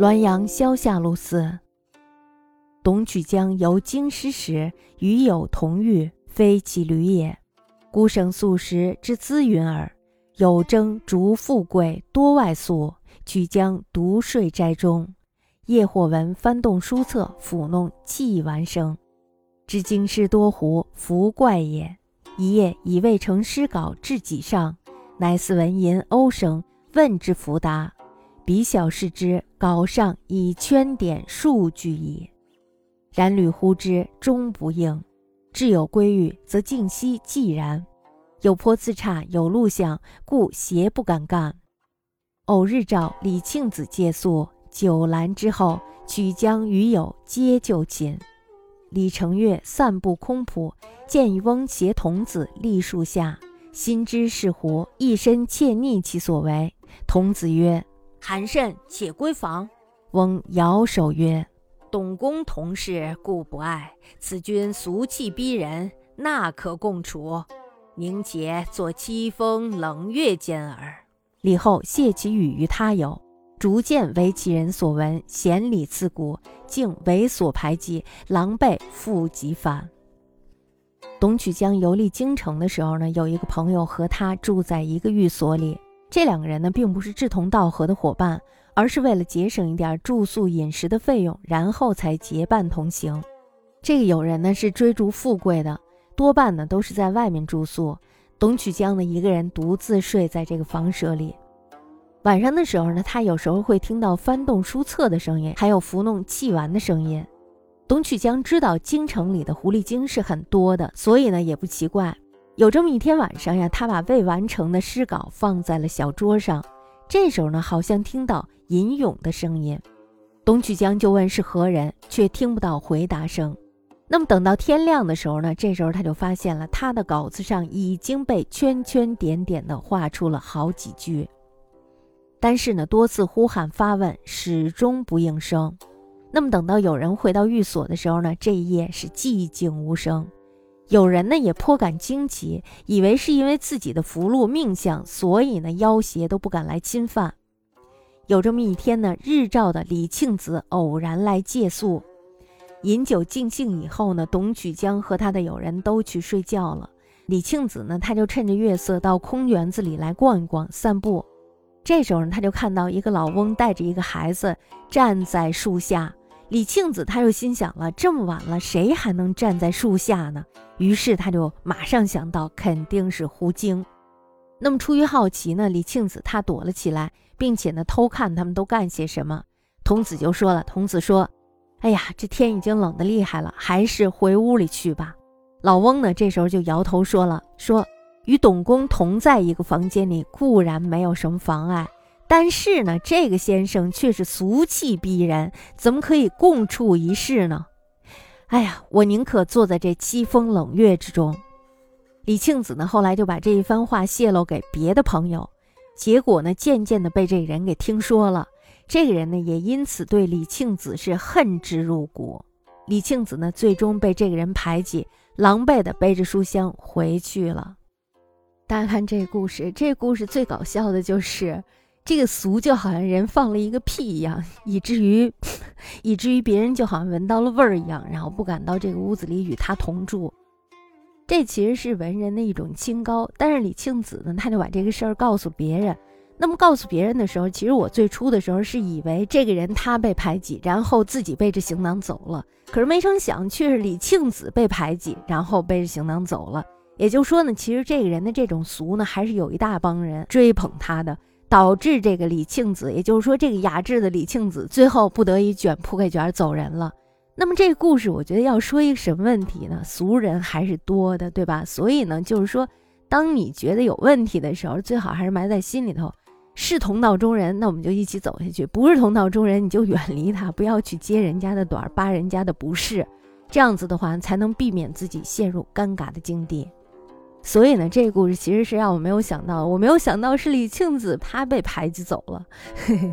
滦阳萧下路寺。董曲江游京师时，与友同遇，非其驴也。孤省素食之资云耳。有征逐富贵多外宿，曲江独睡斋中。夜或闻翻动书册，抚弄泣完声。知京师多狐，弗怪也。一夜已未成诗稿至己上，乃似闻吟欧声，问之弗答。彼小视之，稿上以圈点数句矣。然屡呼之，终不应。至有归寓，则静息寂然。有颇自差，有录像，故邪不敢干。偶日照李庆子借宿，酒阑之后，曲江与友皆就寝。李成月散步空圃，见一翁携童子立树下，心知是狐，一身怯逆其所为。童子曰：“寒甚，且归房。”翁摇手曰。董公同事，故不爱。此君俗气逼人，那可共处？宁且作凄风冷月间耳。李后谢其语于他友，逐渐为其人所闻，嫌礼刺骨，竟猥琐排挤，狼狈复即返。董曲江游历京城的时候呢，有一个朋友和他住在一个寓所里，这两个人呢，并不是志同道合的伙伴。而是为了节省一点住宿饮食的费用，然后才结伴同行。这个友人呢是追逐富贵的，多半呢都是在外面住宿。董曲江呢一个人独自睡在这个房舍里。晚上的时候呢，他有时候会听到翻动书册的声音，还有抚弄器玩的声音。董曲江知道京城里的狐狸精是很多的，所以呢也不奇怪。有这么一天晚上呀，他把未完成的诗稿放在了小桌上。这时候呢，好像听到吟咏的声音，董曲江就问是何人，却听不到回答声。那么等到天亮的时候呢，这时候他就发现了他的稿子上已经被圈圈点点的画出了好几句，但是呢，多次呼喊发问，始终不应声。那么等到有人回到寓所的时候呢，这一夜是寂静无声。有人呢也颇感惊奇，以为是因为自己的福禄命相，所以呢妖邪都不敢来侵犯。有这么一天呢，日照的李庆子偶然来借宿，饮酒尽兴以后呢，董曲江和他的友人都去睡觉了。李庆子呢，他就趁着月色到空园子里来逛一逛、散步。这时候呢，他就看到一个老翁带着一个孩子站在树下。李庆子他又心想了：这么晚了，谁还能站在树下呢？于是他就马上想到，肯定是狐精。那么出于好奇呢，李庆子他躲了起来，并且呢偷看他们都干些什么。童子就说了：“童子说，哎呀，这天已经冷得厉害了，还是回屋里去吧。”老翁呢这时候就摇头说了：“说与董公同在一个房间里固然没有什么妨碍。”但是呢，这个先生却是俗气逼人，怎么可以共处一室呢？哎呀，我宁可坐在这凄风冷月之中。李庆子呢，后来就把这一番话泄露给别的朋友，结果呢，渐渐的被这个人给听说了。这个人呢，也因此对李庆子是恨之入骨。李庆子呢，最终被这个人排挤，狼狈的背着书箱回去了。大家看这故事，这故事最搞笑的就是。这个俗就好像人放了一个屁一样，以至于，以至于别人就好像闻到了味儿一样，然后不敢到这个屋子里与他同住。这其实是文人的一种清高。但是李庆子呢，他就把这个事儿告诉别人。那么告诉别人的时候，其实我最初的时候是以为这个人他被排挤，然后自己背着行囊走了。可是没成想，却是李庆子被排挤，然后背着行囊走了。也就是说呢，其实这个人的这种俗呢，还是有一大帮人追捧他的。导致这个李庆子，也就是说这个雅致的李庆子，最后不得已卷铺盖卷走人了。那么这个故事，我觉得要说一个什么问题呢？俗人还是多的，对吧？所以呢，就是说，当你觉得有问题的时候，最好还是埋在心里头。是同道中人，那我们就一起走下去；不是同道中人，你就远离他，不要去揭人家的短，扒人家的不是。这样子的话，才能避免自己陷入尴尬的境地。所以呢，这个故事其实是让我没有想到，我没有想到是李庆子他被排挤走了。嘿 嘿